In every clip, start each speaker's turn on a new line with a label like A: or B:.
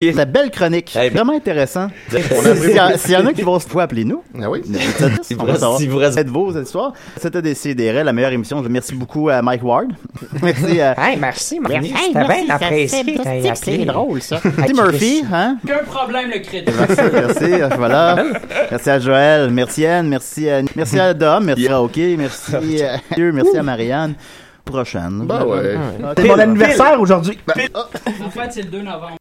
A: La belle chronique.
B: Eh
A: Vraiment intéressant. S'il y, en a qui vont se fois, appelez-nous.
C: Ah oui.
B: S'il vous reste- reste-
A: Faites vos histoires. C'était Décideret, la meilleure émission. Je Merci beaucoup à Mike Ward. Merci à
D: Hey, merci, C'était
E: merci,
D: bien apprécié.
E: c'est- C'est drôle, ça.
A: Tim Murphy. Hein?
F: Aucun problème, le crédit.
A: Merci, merci, euh, voilà. Merci à Joël, merci Anne, merci à, merci à Dom, merci à OK, merci à Dieu, merci à Marianne. Prochaine.
C: Ben ouais.
G: C'est mon anniversaire aujourd'hui.
F: En fait, c'est le 2 novembre.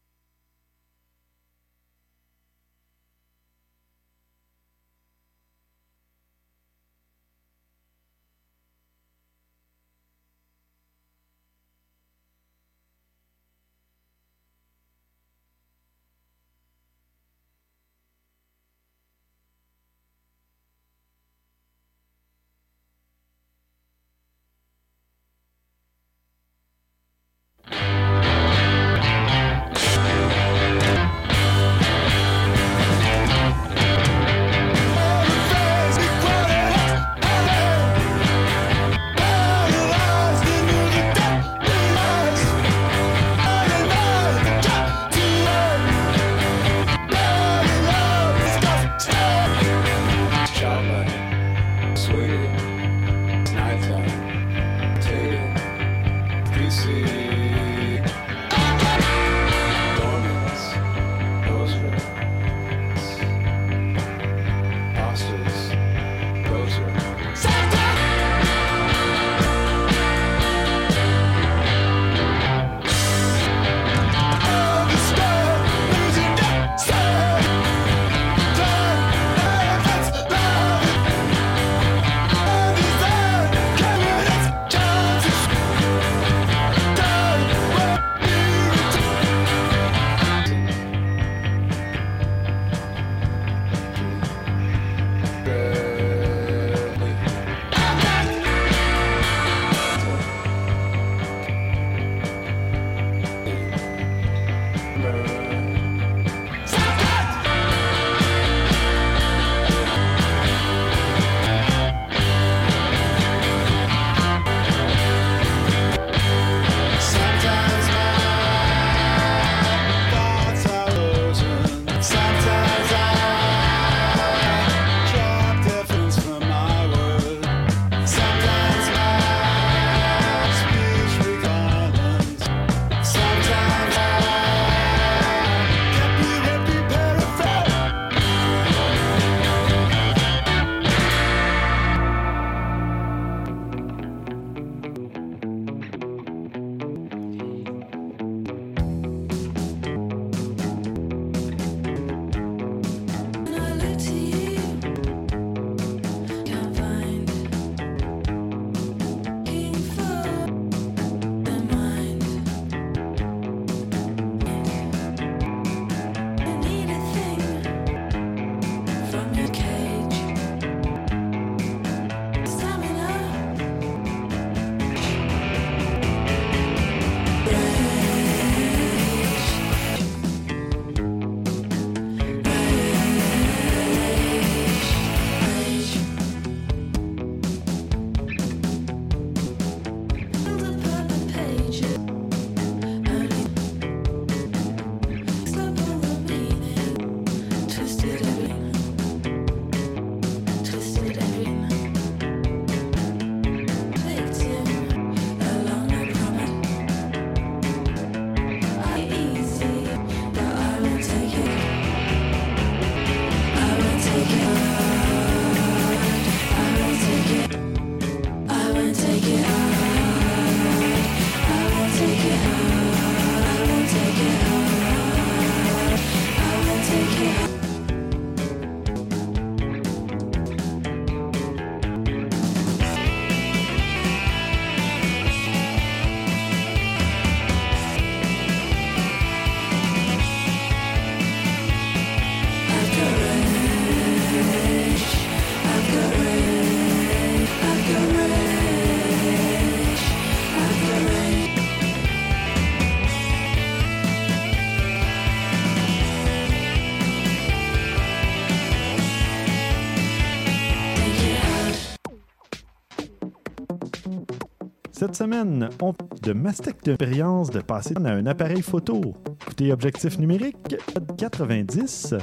H: Cette semaine, on de mastectomie de passer à un appareil photo.
B: écoutez Objectif numérique 90.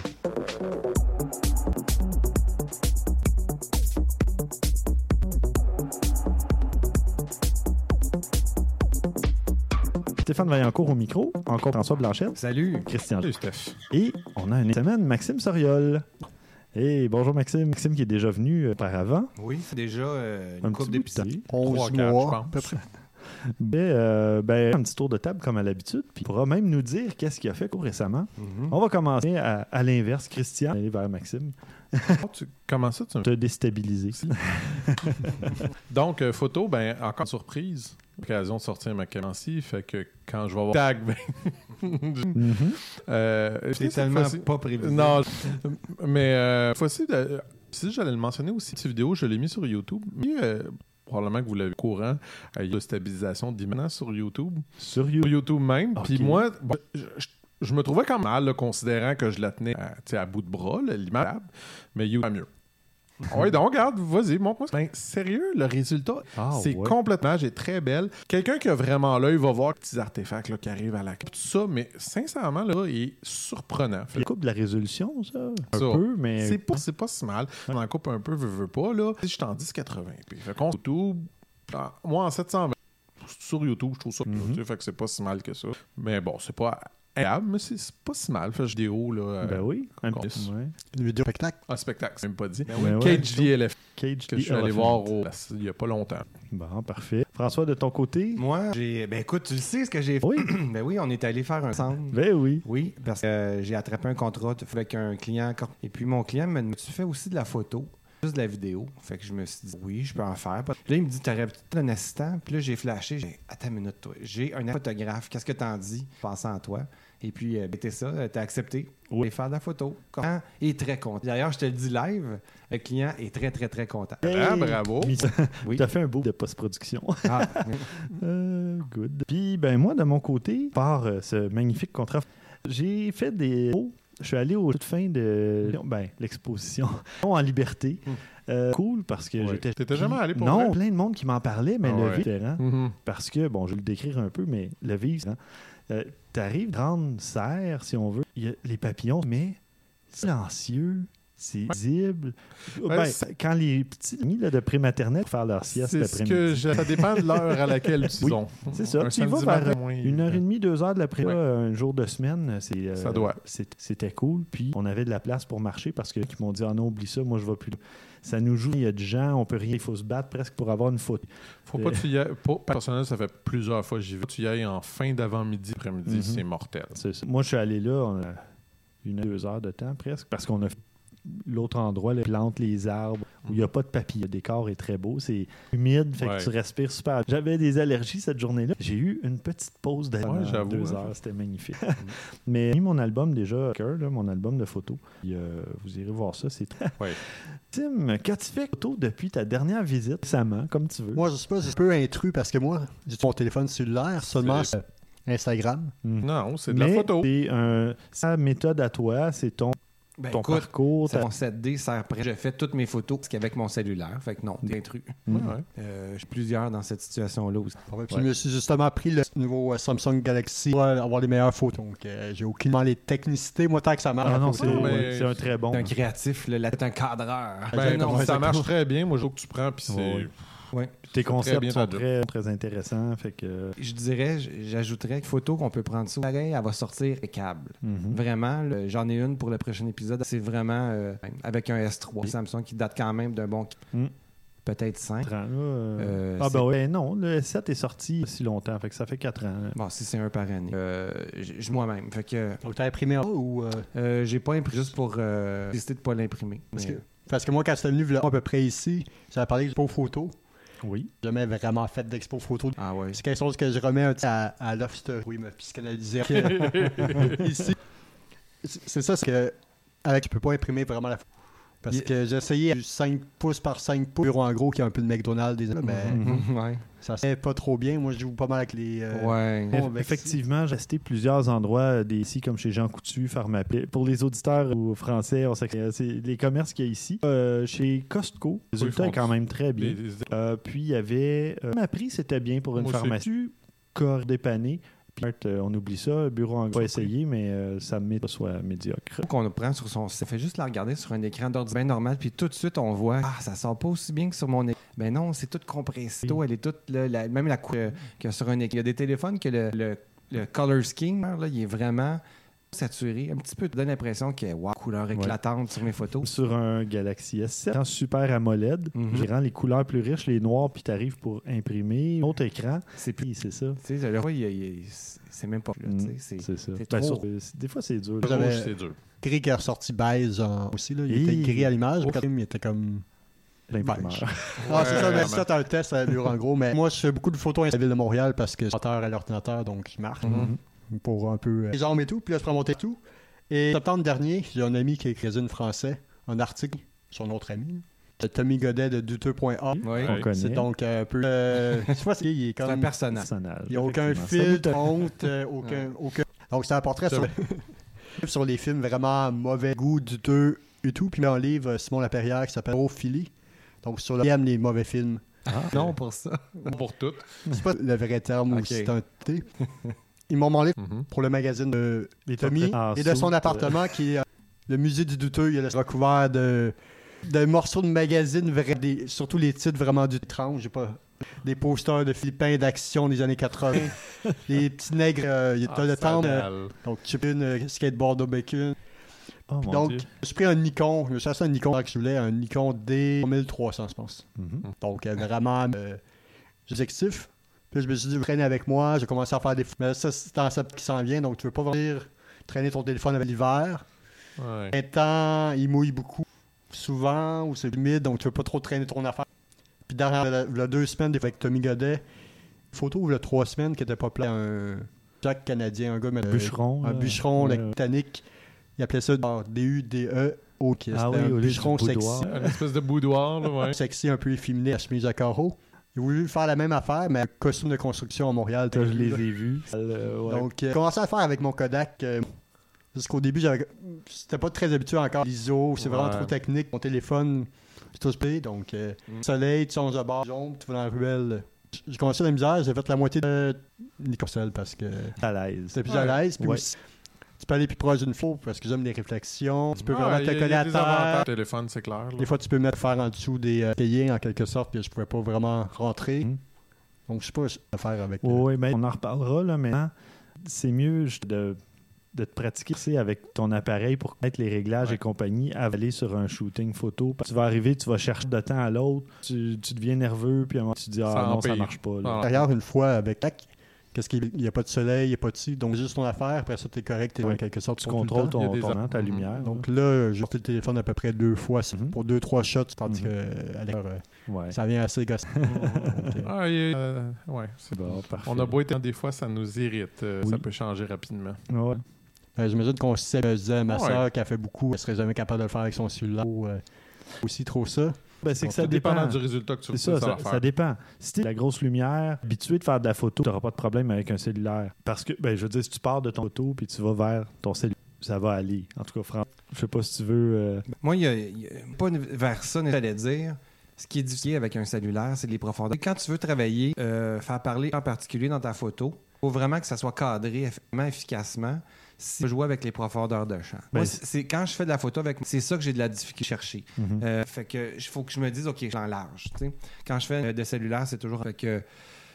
B: Stéphane Vaillancourt au micro, encore François Blanchette,
C: Salut.
B: Christian
D: Salut, Steph.
B: et on a une semaine Maxime Soriol. Et bonjour Maxime. Maxime qui est déjà venu euh, auparavant.
C: Oui, c'est déjà euh,
B: Un
C: une
B: de
C: d'épisodes.
B: temps.
D: 11
E: 11
D: mois,
E: mois,
D: je
E: à peu
D: pense.
E: près.
B: Ben, euh, ben, un petit tour de table comme à l'habitude. Puis il pourra même nous dire qu'est-ce qu'il a fait récemment.
C: Mhm.
B: On va commencer à, à l'inverse. Christian, aller vers Maxime.
D: Oh, tu- comment ça, tu me
B: Te déstabiliser.
D: Donc, euh, photo, ben, encore une surprise. L'occasion de sortir ma caméra-ci, fait que quand je vais avoir tag, ben,
B: Mhm.
D: euh,
C: C'est tellement pas prévisible.
D: Non, mais euh, fois-ci, euh, si j'allais le mentionner aussi, cette vidéo, je l'ai mis sur YouTube. Mais, euh, probablement que vous l'avez au courant, euh, il y a de stabilisation d'image sur YouTube.
B: Sur
D: Sur
B: YouTube.
D: YouTube même. Puis moi, bon, je, je- je me trouvais quand même mal, là, considérant que je la tenais à, tu sais, à bout de bras, là, l'image, mais YouTube, pas mieux. Oui, donc, regarde, vas-y, montre-moi. Ben, sérieux, le résultat,
B: Ah,
D: c'est
B: ouais.
D: complètement, est très belle. Quelqu'un qui a vraiment l'œil va voir les petits artefacts là, qui arrivent à la tout ça, mais sincèrement, là, il est surprenant. Fait
B: Il coupe de la résolution, ça? Un
D: Ça.
B: peu, mais.
D: c'est pas, c'est pas si mal. On en coupe un peu, veux, veux pas, là. Si je suis en 1080p. Fait qu'on YouTube, ah, moi en 720, sur YouTube, je trouve ça, tu sais, fait que c'est pas si mal que ça. Mais bon, c'est pas agréable, mais c'est pas si mal. Fait vidéo, là. euh,
B: Ben oui. Un petit- ouais.
E: Une vidéo spectacle.
D: Un spectacle, c'est même pas dit.
B: Ben ouais.
D: Cage DLF,
B: Cage
D: que
B: the
D: je suis allé
B: Elephant.
D: voir au- il y a pas longtemps.
B: Bon, parfait. François, de ton côté?
C: Moi, j'ai. Ben écoute, tu le sais ce que j'ai fait.
B: Oui.
C: ben oui, on est allé faire un centre.
B: Ben oui.
C: Oui, parce que euh, j'ai attrapé un contrat avec un client. Et puis mon client me dit Tu fais aussi de la photo, juste de la vidéo. Fait que je me suis dit Oui, je peux en faire. Puis là, il me dit T'aurais peut-être un assistant. Puis là, j'ai flashé. J'ai Attends une minute, toi. J'ai un photographe. Qu'est-ce que t'en dis? Pensant à toi. Et puis, euh, ben, t'es ça, euh, t'as accepté.
B: Oui.
C: Et faire de la photo. Le client est très content. D'ailleurs, je te le dis live, le client est très, très, très content.
D: Ah, bravo.
B: Mais ça-
C: Oui.
B: T'as fait un beau de post-production.
C: Ah,
B: Euh, good. Puis, ben moi, de mon côté, par euh, ce magnifique contrat, j'ai fait des... Oh, je suis allé au toute fin de ben, l'exposition en liberté. Euh, cool parce que
D: Ouais.
B: j'étais.
D: T'étais jamais allé pour
B: Non,
D: vrai?
B: plein de monde qui m'en parlait, mais
D: Ah
B: le
D: ouais.
B: différent.
D: Mhm.
B: Parce que, bon, je vais le décrire un peu, mais le vivre, hein, euh, t'arrives, grande serre, si on veut, y a les papillons, mais silencieux, c'est visible.
D: Ouais,
B: Ben,
D: c'est-
B: quand les petits amis là, de prématernelle faire leur sieste l'après-midi.
D: ça dépend de l'heure à laquelle ils
B: Oui,
D: ont.
B: C'est ça.
D: Un
B: Tu vas vers
D: moins-
B: une heure et demie, deux heures de l'après,
D: Ouais.
B: un jour de semaine. C'est, euh,
D: Ça doit.
B: C'était cool. Puis on avait de la place pour marcher parce que qui m'ont dit Ah non, oublie ça, moi je vais plus. Ça nous joue, il y a du gens, on peut rien, il faut se battre presque pour avoir une photo.
D: Faut pas que tu y ailles. Pour, personnellement, ça fait plusieurs fois que j'y vais. Tu y ailles en fin d'avant-midi, après-midi,
B: Mhm.
D: c'est mortel.
B: Ça. Moi je suis allé là, on a une deux heures de temps presque parce qu'on a fait l'autre endroit, les plantes, les arbres, où il n'y a pas de papier. Le décor est très beau, c'est humide, fait
D: Ouais.
B: que tu respires super. J'avais des allergies cette journée-là. J'ai eu une petite pause de
D: Ouais, j'avoue,
B: deux
D: hein.
B: heures, c'était magnifique. Mais j'ai mis mon album déjà, là, mon album de photos. Puis, euh, vous irez voir ça, c'est très.
D: Ouais.
B: Tim, qu'as-tu fait photo depuis ta dernière visite récemment, comme tu veux?
E: Moi, je sais pas, c'est un peu intrus parce que moi, j'ai mon téléphone cellulaire seulement Instagram.
B: Mhm.
D: Non, c'est de la
B: Mais
D: photo.
B: C'est un, sa méthode à toi, c'est ton,
C: ben,
B: ton
C: écoute,
B: parcours.
C: mon 7D sert prêt. Je fais toutes mes photos qu'avec mon cellulaire. Fait que non, t'es intrus.
D: Ouais.
C: Euh, je suis plusieurs dans cette situation-là aussi.
E: Ouais, puis
B: Ouais.
E: je me suis justement pris le nouveau euh, Samsung Galaxy pour avoir les meilleures photos. Donc, euh, j'ai aucunement les technicités, moi, tant que ça marche.
B: Ah non, c'est ouais, un très bon.
C: T'es un créatif, là, là, t'es un cadreur.
D: Ben,
C: non,
D: ça
C: ça
D: marche très bien. Moi, je trouve que tu prends, puis c'est.
B: Ouais. Tes concepts sont très, très intéressants. Fait que,
C: Je dirais, j'ajouterais que photo qu'on peut prendre ça. Pareil, elle va sortir câble.
B: mhm.
C: Vraiment, j'en ai une pour le prochain épisode. C'est vraiment euh, avec un S3 Samsung qui date quand même d'un bon
B: Mm.
C: peut-être 5.
B: 4 ans, là, euh,
C: Euh,
B: ah, ben ouais, non, le S7 est sorti il y a si longtemps, fait que ça fait 4 ans. là.
C: Bon, si c'est un par année. Euh, moi-même. Fait que
E: Donc, t'as imprimé en ou. euh,
C: euh, j'ai pas imprimé juste pour euh, décider de pas l'imprimer.
E: parce,
C: Mais-
E: que, parce que moi, quand c'était venu là, à peu près ici, j'avais parlé d'expo photo.
B: Oui.
E: Jamais vraiment fait d'expo photo.
C: Ah ouais.
E: C'est quelque chose que je remets un petit à, à Love Story. Oui, me psychanalyser. Ici. C'est ça, c'est que. Avec, je peux pas imprimer vraiment la photo. Parce que j'ai essayé du 5 pouces par 5 pouces, bureau en gros, qui a un peu de McDonald's, des mais
B: Mhm.
C: ouais.
E: ça se fait pas trop bien. Moi, je joue pas mal avec les. euh,
C: Ouais.
E: Bon,
B: Effectivement, j'ai testé plusieurs endroits euh, des- ici, comme chez Jean Coutu, Pharmaprix. Pour les auditeurs ou français, on sait que c'est les commerces qu'il y a ici. Euh, chez Costco, le résultat
D: font
B: est quand même très bien.
D: Les-
B: Euh, puis il y avait. Euh, ma prix, c'était bien pour une
D: Moi
B: pharmacie. Corps dépanné. Euh, on oublie ça. Bureau en gros, pas essayé, mais euh, ça me met pas soit médiocre.
C: qu'on prend sur son ça fait juste la regarder sur un écran d'ordinateur normal puis tout de suite on voit ah ça sort pas aussi bien que sur mon écran ben non c'est tout compressé elle est toute là, la- même la couleur que sur un écran il y a des téléphones que le, le, le color scheme là, il est vraiment saturé un petit peu te donne l'impression que wow couleur éclatante sur mes photos
B: Sur un Galaxy S7, écran super AMOLED,
C: Mhm.
B: qui rend les couleurs plus riches, les noirs, puis t'arrives pour imprimer. Autre écran,
C: c'est plus
B: c'est ça.
C: tu sais le roi, il- il- c'est même pas
B: Mm,
C: c'est
B: C'est ça. Ben,
C: trop.
B: sur- euh, des fois, c'est dur.
D: C'est dur.
E: Gris qui est ressorti beige en- aussi. Là. Il
B: Et-
E: était gris à l'image. Même, il était comme.
B: L'imprimeur.
E: Ah, c'est ça, mais
D: vraiment.
E: ça, t'as un test à l'allure en gros. Mais moi, je fais beaucoup de photos à la ville de Montréal parce que je suis auteur à l'ordinateur, donc je marche
B: Mhm.
E: Pour un peu. euh, les jambes et tout. Puis là, je prends mon texte et tout. Et septembre dernier, j'ai un ami qui est cuisine français, un article, son autre ami, de Tommy Godet de douteux.a.
C: Oui.
B: On connaît.
E: C'est donc un peu. Euh, sais pas si il est
C: c'est un
E: comme.
C: personnage.
E: Il n'y a aucun filtre, honte, euh, aucun, aucun. Donc, c'est un portrait sur, sur les films vraiment mauvais goût, douteux et tout. Puis, il met un livre, euh, Simon Laperrière, qui s'appelle Ophilie. Donc, sur le aime les mauvais films.
C: non pour ça
D: Pour toutes.
E: C'est pas le vrai terme
C: Ok.
E: ou c'est un T. Ils m'ont demandé
D: Mhm.
E: pour le magazine de
B: Les
E: Tommy et de son
B: soute,
E: appartement qui est euh, le musée du douteux. Il y a recouvert de, de morceaux de magazines, des- surtout les titres vraiment du étrange. J'ai pas des posters de Philippins d'action des années 80. les petits nègres, euh, il y a
D: Ah,
E: le temps. euh, donc, Chipin, euh, skateboard au bacon.
B: Oh
E: Donc, j'ai pris un Nikon. Je me suis acheté un Nikon que je voulais, un Nikon D1300, je pense.
B: Mhm.
E: Donc, euh, vraiment euh, objectif. Puis je me suis dit, traîner avec moi. J'ai commencé à faire des. Mais ça, c'est dans ça qui s'en vient. Donc, tu veux pas venir traîner ton téléphone avec l'hiver.
D: Ouais.
E: Un temps, il mouille beaucoup. Souvent, ou c'est humide. Donc, tu veux pas trop traîner ton affaire. Puis, derrière, la, la deux semaines, des fois, avec Tommy Godet, photo, il trois semaines qui était pas plein. Un Jack canadien, un gars, mais.
B: Un bûcheron.
E: un
B: là.
E: bûcheron,
B: Ouais.
E: le Titanic. Il appelait ça D-U-D-E-O. qui
B: Ah oui,
E: un bûcheron sexy.
D: Une espèce de boudoir, là, ouais.
E: Sexy, un peu efféminé, à chemise à carreaux. A voulu faire la même affaire, mais costume de construction à Montréal.
B: Je les ai vus. Euh, ouais.
E: Donc, euh, j'ai commencé à faire avec mon Kodak. euh, Jusqu'au début, c'était pas très habitué encore. L'ISO, c'est vraiment trop technique. Mon téléphone, c'est tout spé. Donc, euh,
C: Mm.
E: soleil, tu changes de bord, jaune, tu vas dans la ruelle. J'ai commencé la misère, j'ai fait la moitié de Nicosel parce que
B: à l'aise.
E: c'était plus
D: Ouais.
E: à l'aise. Puis
B: Ouais.
E: aussi, tu peux aller plus proche d'une faux parce que j'aime les réflexions. Tu peux
D: Ouais,
E: vraiment te coller à
D: des
E: terre.
D: téléphone, c'est clair. là.
E: Des fois, tu peux mettre faire en dessous des euh, cahiers en quelque sorte, puis je pouvais pas vraiment rentrer.
B: Mhm.
E: Donc, je sais pas ce à faire avec. euh,
B: Oui, mais on en reparlera là maintenant. C'est mieux juste de, de te pratiquer tu sais, avec ton appareil pour connaître les réglages
D: Ouais.
B: et compagnie, à aller sur un shooting photo. Tu vas arriver, tu vas chercher de temps à l'autre, tu, tu deviens nerveux, puis à un moment, tu te dis Ah
D: Ça
B: non, ça
D: empire.
B: marche pas.
D: Ah.
E: Derrière, une fois avec tac, qu'est-ce qu'il n'y a pas de soleil, il n'y a pas de ci, donc juste ton affaire, après ça, tu es correct, tu es
B: Ouais.
E: en quelque sorte.
B: Tu contrôles ton, ton ta lumière.
E: Donc là, j'ai porté le téléphone à peu près deux fois
B: Mhm.
E: pour deux, trois shots, tandis
B: Mhm.
E: que euh, à l'heure,
B: Ouais.
E: ça vient assez gossant.
D: Ah, euh, ouais,
B: Bon, parfait.
D: On a beau être des fois, ça nous irrite. euh,
B: Oui.
D: Ça peut changer rapidement.
B: Ouais.
E: Euh, J'imagine qu'on sait, je disais à ma
D: Ouais.
E: soeur qui a fait beaucoup, elle serait jamais capable de le faire avec son cellulaire. ou, euh, aussi trop ça.
B: Ben, c'est que ça dépend.
D: dépendant du résultat que tu
B: ça, ça, ça dépend. Si tu la grosse lumière, habitué de faire de la photo, tu n'auras pas de problème avec un cellulaire. Parce que, ben, je veux dire, si tu pars de ton photo puis tu vas vers ton cellulaire, ça va aller. En tout cas, Franck, je sais pas si tu veux. euh,
C: Moi, il y a, pas une- vers ça, j'allais dire. Ce qui est difficile avec un cellulaire, c'est les profondeurs. Quand tu veux travailler, euh, faire parler en particulier dans ta photo, il faut vraiment que ça soit cadré effectivement, efficacement. Si je joue avec les profondeurs de champ.
B: Ben,
C: Moi, c'est c'est- quand je fais de la photo avec c'est ça que j'ai de la difficulté à chercher.
B: mhm.
C: Euh, fait que il faut que je me dise, OK, je l'enlarge. tu sais. Quand je fais euh, de cellulaire, c'est toujours. Fait que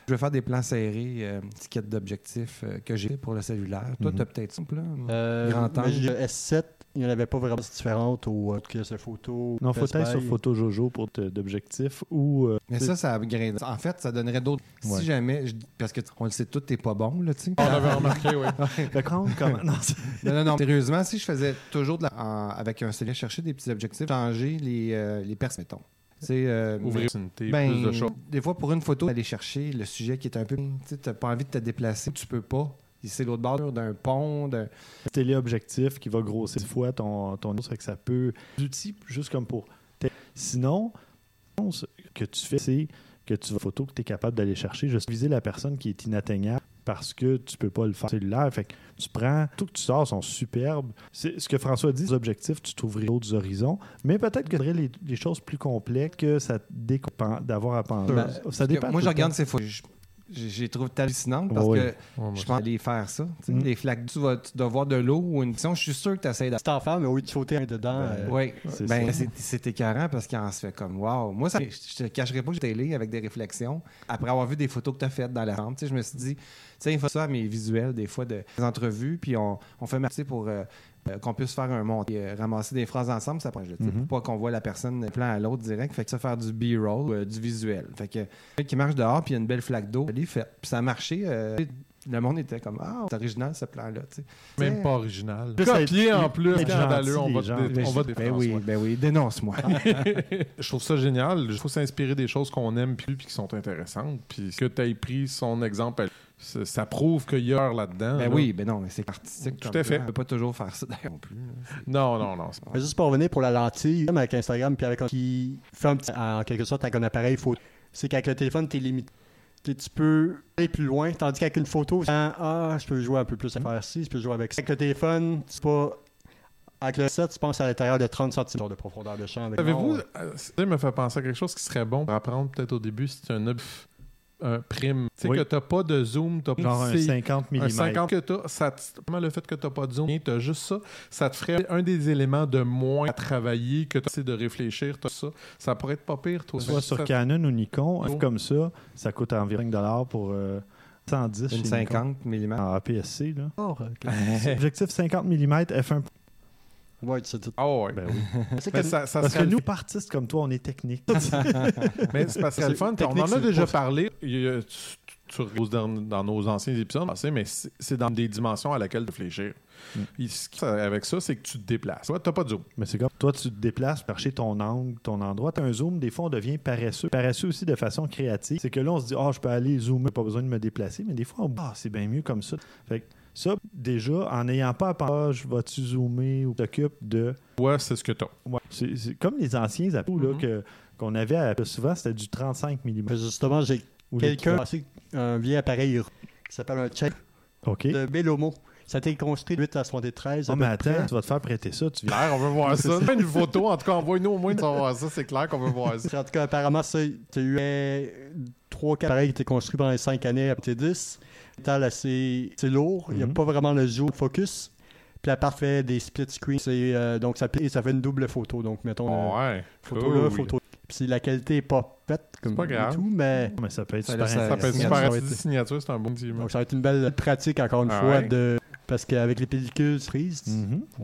C: je vais faire des plans serrés, euh, petit kit d'objectifs euh, que j'ai pour le cellulaire. Toi,
B: Mhm.
C: tu as peut-être ça, là.
E: Euh,
C: Grand angle.
E: j'ai le S7, il n'y en avait pas vraiment différentes au euh, que ces photos.
B: Non, faut être sur. Photo Jojo pour d'objectifs ou. euh,
C: Mais ça, ça upgrade. En fait, ça donnerait d'autres.
B: Ouais.
C: Si jamais, je- parce que on le sait tout, t'es pas bon, là, tu sais.
D: On l'avait remarqué, oui.
B: Franck, comment- non,
C: Non, non, non. Sérieusement, si je faisais toujours de la- en- avec un cellulaire, chercher des petits objectifs, changer les, euh, les mettons. C'est euh,
D: Ouvrir une thé,
C: ben,
D: plus de choses.
C: des fois, pour une photo, aller chercher le sujet qui est un peu. Tu sais, t'as pas envie de te déplacer, tu peux pas. C'est l'autre bord d'un pont. d'un-
B: téléobjectif qui va grossir dix fois ton, ton fait que ça peut. Des outils juste comme pour. Sinon, ce que tu fais, c'est que tu vas photo que tu es capable d'aller chercher, juste viser la personne qui est inatteignable parce que tu peux pas le faire cellulaire. Fait que tu prends, tout que tu sors sont superbes. C'est ce que François dit, les objectifs, tu trouverais d'autres horizons, mais peut-être que tu les, les choses plus complexes que ça te découpe d'avoir à penser.
C: Ben,
B: ça dépend.
C: Moi, je regarde ces photos. Je- j'ai trouvé hallucinante parce
B: Oui.
C: que je pense aller faire ça.
B: Mm.
C: Les flaques, tu, vas, tu dois voir de l'eau ou une piscine. Je suis sûr que tu essaies de.
E: C'est en faire, mais lieu de sauter un dedans, euh,
C: Oui,
B: c'est
C: ben,
B: ça.
C: c'est c'est écœurant parce qu'il en se fait comme wow. Moi, ça, je te cacherai pas que j'ai télé avec des réflexions. Après avoir vu des photos que tu as faites dans la chambre, tu sais, je me suis dit, tu sais, il faut ça à mes visuels, des fois, de, des entrevues, puis on, on fait merci pour euh, qu'on puisse faire un montage, euh, ramasser des phrases ensemble, ça prend, je
B: Mhm.
C: pour pas qu'on voit la personne d'un plan à l'autre direct. Fait que ça, faire du B-roll, euh, du visuel. Fait que, fait qu'il marche dehors, puis il y a une belle flaque d'eau. Elle est faite. Puis ça a marché. euh, le monde était comme, ah, c'est original ce plan-là.
D: Même pas original.
B: Être-
D: en plus, scandaleux, on va te
C: Ben,
D: on va
C: je- ben oui, ben oui, dénonce-moi.
D: Je trouve ça génial. Il faut s'inspirer des choses qu'on aime puis puis qui sont intéressantes. Puis que tu aies pris son exemple, ça, ça prouve qu'il y a là-dedans.
C: Ben
D: là.
C: oui, ben non, mais c'est artistique.
D: Tout à fait.
C: ça. On peut pas toujours faire ça d'ailleurs non plus. là.
D: Non, non, non. c'est-
E: Mais juste pour revenir pour la lentille, comme avec Instagram, puis avec un qui fait un petit, en quelque sorte avec un appareil photo, c'est qu'avec le téléphone, tu es limité. Tu peux aller plus loin, tandis qu'avec une photo, c'est, ah, je peux jouer un peu plus à faire ci, je peux jouer avec ça. Avec le téléphone, tu pas. Avec le set, tu penses à l'intérieur de 30 cm de profondeur de champ. avec non,
D: euh, ça me fait penser à quelque chose qui serait bon pour apprendre peut-être au début si tu as un, ob- un prime. Tu sais
B: Oui.
D: que t'as pas de zoom, t'as
B: Genre un
D: c'est-
B: 50 mm.
D: un 50 que t'as, ça te- comment le fait que t'as pas de zoom, t'as juste ça, ça te ferait un des éléments de moins à travailler que t'as de réfléchir, t'as ça. Ça pourrait être pas pire, toi.
B: Soit sur
D: Ça-
B: Canon ou Nikon,
D: Oh.
B: comme ça, ça coûte environ 5 pour euh, 110
C: Une
B: chez
C: 50 mm.
B: En APS-C, là.
E: oh, ok.
B: Objectif 50 mm f1.
E: Ouais, c'est tout.
D: Ah ouais.
B: Ben oui.
E: C'est que-
D: ça, ça
B: Parce que nous, pas artistes comme toi, on est techniques.
D: Mais c'est parce que c'est le fun.
E: Technique,
D: On en a déjà
E: pas-
D: parlé. Il y a- tu, tu reposes dans, dans nos anciens épisodes, passés, mais c'est dans des dimensions à laquelle réfléchir.
B: Mm.
D: Et ce qui- avec ça, c'est que tu te déplaces. Toi, t'as pas de zoom.
B: Mais c'est comme toi, tu te déplaces, chercher ton angle, ton endroit. Tu as un zoom, des fois, on devient paresseux. Paresseux aussi de façon créative. C'est que là, on se dit, ah, je peux aller zoomer, pas besoin de me déplacer. Mais des fois, on ah, c'est bien mieux comme ça. Fait que ça, déjà, en n'ayant pas à penser, ah, je vais-tu zoomer ou t'occupes de.
D: Ouais, c'est ce que t'as.
B: Ouais. C'est c'est comme les anciens
D: Mhm.
B: que, qu'on avait à- souvent, c'était du 35 mm.
E: Mais justement, j'ai quelqu'un a passé un vieil appareil qui s'appelle un check de Belomo. Ça a été construit de 8 à 73. à
B: Oh, mais attends,
E: près.
B: tu vas te faire prêter ça. Tu viens.
D: Claire, on veut voir ça. Une photo, en tout cas, envoie-nous au moins de savoir ça. C'est clair qu'on veut voir ça.
E: En tout cas, apparemment, ça, tu as eu 3-4 appareils qui étaient construits pendant les 5 années à T10. Métal assez, assez lourd. Il n'y a
B: Mhm.
E: pas vraiment le zoom focus. Puis la part fait des split screens. C'est, euh, donc, ça, ça fait une double photo. Donc, mettons, euh,
D: Ouais.
E: photo là,
D: cool.
E: photo. Puis si la qualité n'est pas faite comme
D: pas
E: et
D: grave.
E: tout, mais.
B: Mais ça peut être
C: Ça
B: super
C: ça
D: Ça peut être super signature, c'est un bon petit
E: Donc, ça va être une belle pratique, encore une
D: Ah
E: fois,
D: ouais.
E: de. Parce qu'avec les pellicules prises,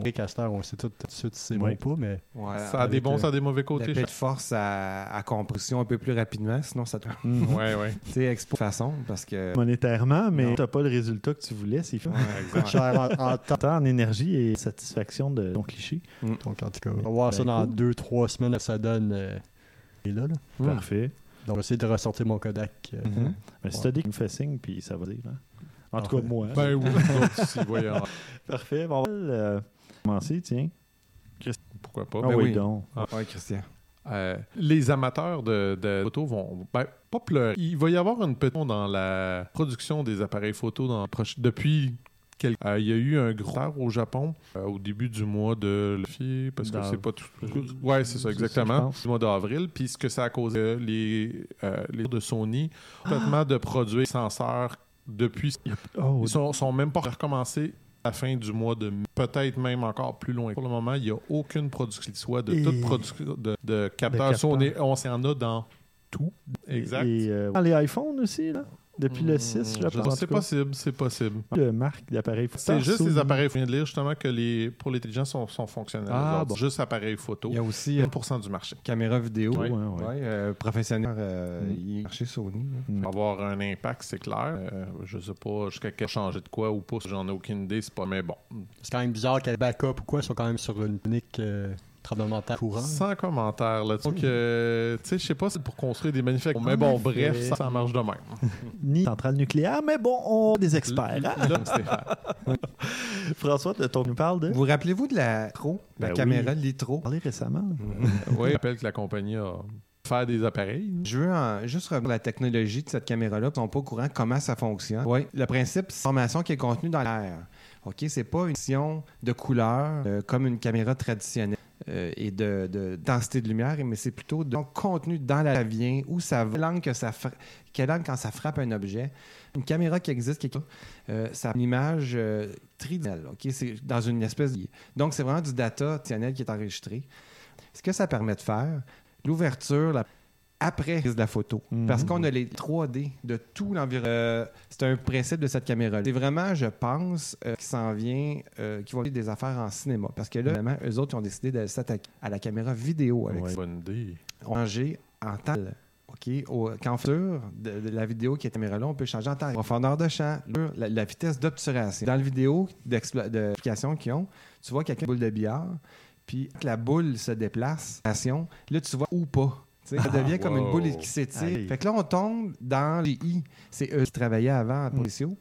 E: les casters, on sait tout, tout de suite si c'est bon ou pas, mais.
C: Ouais,
D: Ça a des bons,
E: euh,
D: ça a des mauvais
C: La
D: côtés.
C: paix de force à, à compression un peu plus rapidement, sinon ça te.
B: Mhm.
D: Ouais, ouais.
C: Tu sais, expo de façon, parce que.
B: Monétairement, mais t'as pas le résultat que tu voulais. C'est fait.
C: Ouais,
E: cher en, en temps.
B: En énergie et satisfaction de ton cliché.
E: Donc, en tout cas, on va voir ça
B: Ben,
E: dans
B: cool.
E: 2-3 semaines, ça donne. euh, et là, là.
C: Mm.
B: Parfait.
E: Donc, on va essayer de ressortir mon Kodak. euh.
B: Mais si t'as dit qu'il me fait signe, puis ça va dire. hein. En tout cas,
E: Parfait.
B: moi.
D: Ben oui, aussi, voyons.
B: Parfait. Bon, on va euh, commencer, tiens.
D: Pourquoi pas?
B: Ah
C: Ben
B: oui,
C: oui.
B: donc.
C: Ouais, Christian.
D: Euh, les amateurs de, de photos vont ben, pas pleurer. Il va y avoir une petite dans la production des appareils photo dans depuis quel- euh, il y a eu un gros retard au Japon euh, au début du mois de parce que c'est pas tout. Ouais, c'est ça exactement. Du mois d'avril, puis ce que ça a causé euh, les euh, les de Sony complètement de produire des senseurs depuis
B: Oh,
D: ils sont, sont même pas recommencés à la fin du mois de mai. peut-être même encore plus loin. Pour le moment, il n'y a aucune production qui soit de
B: Et-
D: toute production de, de capteurs.
B: capteurs.
D: Sony. on s'en a dans tout. Exact.
B: Et euh, dans les iPhones aussi, là? Depuis le 6, je
D: Hmm,
B: pense.
D: C'est possible, c'est possible.
B: Le marque d'appareil photo.
D: C'est juste les appareils. Je viens de lire justement que les, pour l'intelligence sont, sont fonctionnels.
B: Ah, bon.
D: Juste appareils photo.
C: Il y a aussi euh,
D: 1% du marché.
C: caméra vidéo.
B: Ouais, ouais.
C: Ouais, euh, professionnel. euh,
B: Mm.
C: Il est marché Sony.
B: Mm.
D: Avoir un impact, c'est clair. Euh, je sais pas jusqu'à quel changer de quoi ou pas. J'en ai aucune idée. C'est pas. Mais bon,
E: C'est quand même bizarre qu'elle backup ou quoi, ils sont quand même sur une unique tremblement de terre courant.
D: Sans commentaire là. Donc, euh, tu sais, je sais pas, c'est pour construire des manufactures. Mais bon, bref, ça, ça marche de même.
B: Ni centrale nucléaire, mais bon, on des experts. hein.
D: Là, Stéphane.
B: François, de ton nous parle de.
C: Vous rappelez-vous de la Litro, la
B: Ben
C: caméra
B: oui.
C: Litro?
B: parlé récemment.
D: oui, je rappelle que la compagnie a fait des appareils.
C: Je veux en- juste revenir à la technologie de cette caméra-là. Ils sont pas au courant comment ça fonctionne. Oui, le principe, c'est une information qui est contenue dans l'air. OK, c'est pas une vision de couleur euh, comme une caméra traditionnelle euh, et de, de densité de lumière, mais c'est plutôt de contenu dans la vient, où ça va, l'angle que ça fra- quel angle quand ça frappe un objet. Une caméra qui existe, qui euh, ça une image euh? C'est dans une espèce de... Donc, c'est vraiment du data traditionnel qui est enregistré. Ce que ça permet de faire, l'ouverture, la après prise de la photo.
B: Mhm.
C: Parce qu'on a les 3D de tout l'environnement. Euh, c'est un principe de cette caméra. C'est vraiment, je pense, euh, qui s'en vient, euh, qui vont faire des affaires en cinéma. Parce que là, vraiment, eux autres, ils ont décidé de s'attaquer à la caméra vidéo avec
B: Ouais.
C: ça.
D: Bonne idée.
C: On peut changer en temps. OK? Au, quand on fait de, de la vidéo qui est caméra-là, on peut changer en temps. Profondeur de champ, la, la vitesse d'obturation. Dans la vidéo d'application qu'ils ont, tu vois quelqu'un boule de billard, puis que la boule se déplace, action, là, tu vois ou pas. Ça devient comme une
D: wow.
C: boule qui s'étire. Fait que là, on tombe dans les I. C'est eux qui travaillaient avant en policiaux.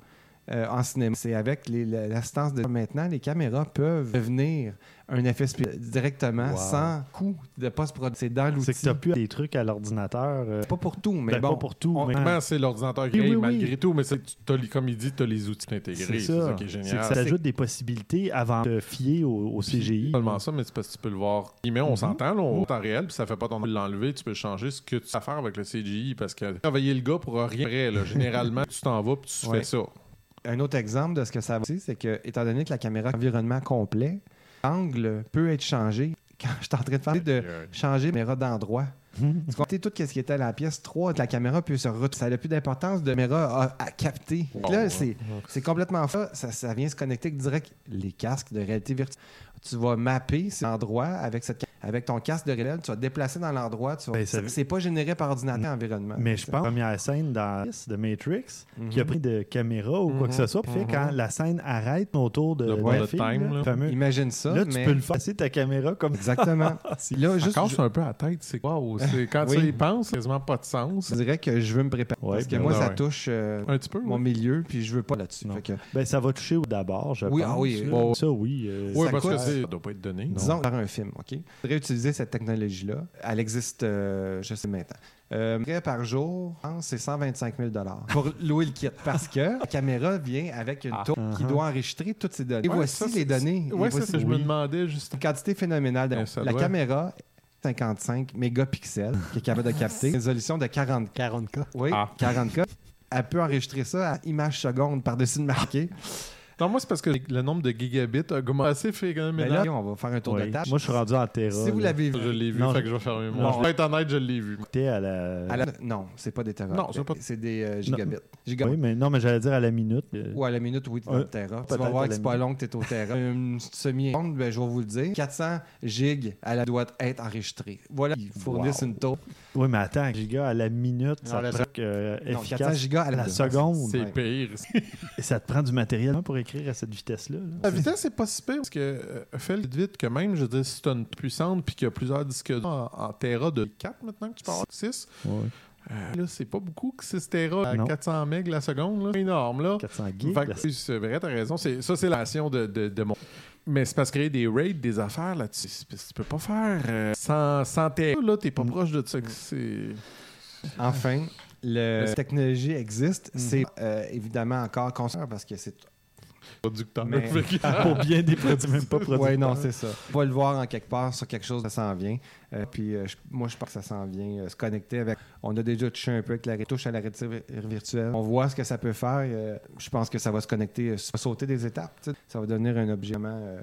C: Euh, en cinéma. C'est avec l'assistance de maintenant, les caméras peuvent devenir un effet directement
B: Wow.
C: sans coût de post-production. C'est dans l'outil.
B: C'est que tu as pu des trucs à l'ordinateur. euh,
C: Pas pour tout, mais
B: ben,
C: bon.
B: pas pour tout,
C: on-
B: mais
D: c'est l'ordinateur qui
B: Oui, oui, oui.
D: malgré tout, mais c'est- tu- t'as les- comme il dit, tu as les outils intégrés.
B: c'est
D: C'est ça
B: ça.
D: qui est
B: C'est que
D: génial.
B: ça ajoute des possibilités avant de fier au, au CGI.
D: Pas seulement ça, mais c'est parce que tu peux le voir. Mais on
B: Mhm.
D: s'entend, là, au temps réel, puis ça fait pas ton l'enlever, tu peux changer ce que tu vas faire avec le CGI parce que travailler le gars pour rien là. Généralement, tu t'en vas puis tu
C: Ouais.
D: fais ça.
C: Un autre exemple de ce que ça va aussi, c'est que, étant donné que la caméra est environnement complet, l'angle peut être changé. Quand je suis en train de faire de changer la caméra tu comptes tout ce qui était à la pièce 3, la caméra peut se retrouver. Ça n'a plus d'importance de caméra à, à capter. Là, c'est, c'est complètement ça. ça. Ça vient se connecter direct les casques de réalité virtuelle. Tu vas mapper cet endroit avec, cette, avec ton casque de réalité, tu vas te déplacer dans l'endroit. tu vas-
B: Ben, ça-
C: c'est, pas généré par ordinateur environnement.
B: Mais je pense que la première scène dans de Matrix,
C: Mhm.
B: qui a pris de caméra ou quoi que ce soit, puis fait
C: Mhm.
B: quand la scène arrête autour de
D: Le
B: fille,
D: time,
B: là,
D: là.
B: fameux.
C: Imagine ça.
B: Là, tu
C: mais...
B: peux le faire passer ta caméra comme
C: Exactement. là, juste,
D: Juste, un peu à la tête, c'est wow, c'est quand
C: Oui.
D: tu y penses, quasiment pas de sens.
C: Je dirais que je veux me préparer.
B: Ouais,
C: parce que
B: ben
C: moi, ça
D: ouais.
C: touche euh,
D: Un petit peu.
C: mon
D: oui.
C: milieu, puis je veux pas là-dessus. Que,
B: Ben, ça va toucher au d'abord, je
C: Oui,
B: pense.
C: ah oui, bon.
B: Ça, oui. euh,
D: Oui,
C: ça
D: parce que
C: coûte-
D: ça doit pas être donné.
C: disons, faire un film, OK? Je voudrais utiliser cette technologie-là. Elle existe, euh, je sais maintenant. Euh, prêt par jour, je pense, c'est 125 000 pour louer le kit. Parce que la caméra vient avec une
D: Ah.
C: tour qui
B: Uh-huh.
C: doit enregistrer toutes ces données. Et
D: Ouais,
C: voici
D: ça,
C: les données.
D: Ouais,
C: Et
D: c'est
C: voici
D: ça, je me demandais juste.
C: une quantité phénoménale. de-
D: Eh, ça
C: la
D: doit.
C: caméra, 55 mégapixels, qui est capable de capter. Une résolution de 40
E: 40K.
C: Oui,
D: Ah.
C: 40K. Elle peut enregistrer ça à image seconde par-dessus le marqué.
D: Non, moi, c'est parce que le nombre de gigabits a augmenté assez
C: Mais
D: phénoménal.
C: là, on va faire un tour
B: oui.
C: de tâche.
B: Moi, je suis rendu en Terra.
C: Si vous l'avez vu,
D: Je l'ai vu,
B: Non,
D: fait
B: je-
D: que je vais fermer mon. Je vais être honnête, je l'ai vu.
B: T'es à la...
C: à la- non, c'est pas des terras.
D: Non, c'est pas-
C: C'est des euh, gigabits. Gigabits.
B: Oui, mais non, mais j'allais dire à la minute. euh,
C: Ou à la minute, oui, au terra. Tu vas voir que c'est pas long que tu es au terra. Une semi ben, je vais vous le dire. 400 gigs, elle doit être enregistrée. Voilà, ils fournissent
B: Wow.
C: une taux.
B: Oui, mais attends, giga à la minute,
E: Non,
B: ça te prend euh,
C: Non, 400
B: efficace.
C: gigas à la,
B: la seconde.
D: C'est pire.
B: Et ça te prend du matériel pour écrire à cette vitesse-là. là.
D: La vitesse, c'est pas si pire parce que euh, fais le vite que même, je veux dire, si tu as une puissante puis qu'il y a plusieurs disques en, en Tera de 4 maintenant que tu peux avoir 6,
B: Ouais.
D: là, c'est pas beaucoup que 6 Tera à
B: Non.
D: 400 MB la seconde. là. C'est énorme, là.
B: 400 gigs.
D: Fait c'est vrai, t'as raison. C'est, ça, c'est la nation de, de, de mon. Mais c'est parce que créer des raids, des affaires là-dessus. Tu peux pas faire euh, sans, sans Tera, là, t'es pas
B: Mm.
D: proche de ça. que C'est.
C: Enfin, le- la technologie existe.
B: Mhm.
C: C'est euh, évidemment encore consommateur parce que c'est.
D: Producteur.
C: Mais-
D: Fait que-
B: pour bien des produits, même pas produits.
C: Oui, non, c'est ça. On va le voir en quelque part sur quelque chose, ça s'en vient. Euh, puis euh, je- moi, je pense que ça s'en vient. euh, se connecter avec. On a déjà touché un peu avec la touche à la réalité vir- virtuelle. On voit ce que ça peut faire. euh, je pense que ça va se connecter, ça va sauter des étapes. Ça va devenir un objet vraiment euh,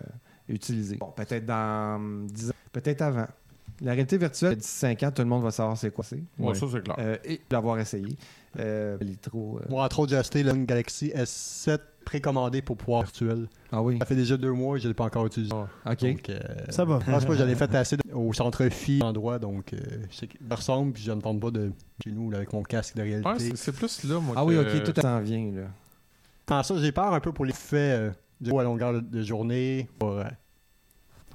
C: utilisé. Bon, peut-être dans hum, 10 ans, peut-être avant. La réalité virtuelle, d'ici 5 ans, tout le monde va savoir c'est quoi c'est.
D: Ouais, ça, c'est clair.
C: Euh, et l'avoir essayé. Euh, il est trop. euh,
E: Moi, entre autres, j'ai acheté le Galaxy S7 précommandé pour pouvoir virtuel.
C: Ah oui.
E: Ça fait déjà deux mois et je ne l'ai pas encore utilisé.
C: OK.
E: Donc, euh,
B: Ça va.
E: je pense pas que j'en ai fait assez au centre phi endroit, donc euh, je sais qu'il ressemble, puis je ne tente pas de chez nous là, avec mon casque de réalité.
D: Ouais, c'est, plus là, moi.
C: Ah oui, OK, tout s'en vient, là.
E: Tant ça, j'ai peur un peu pour les faits euh, du à longueur de, journée. Euh,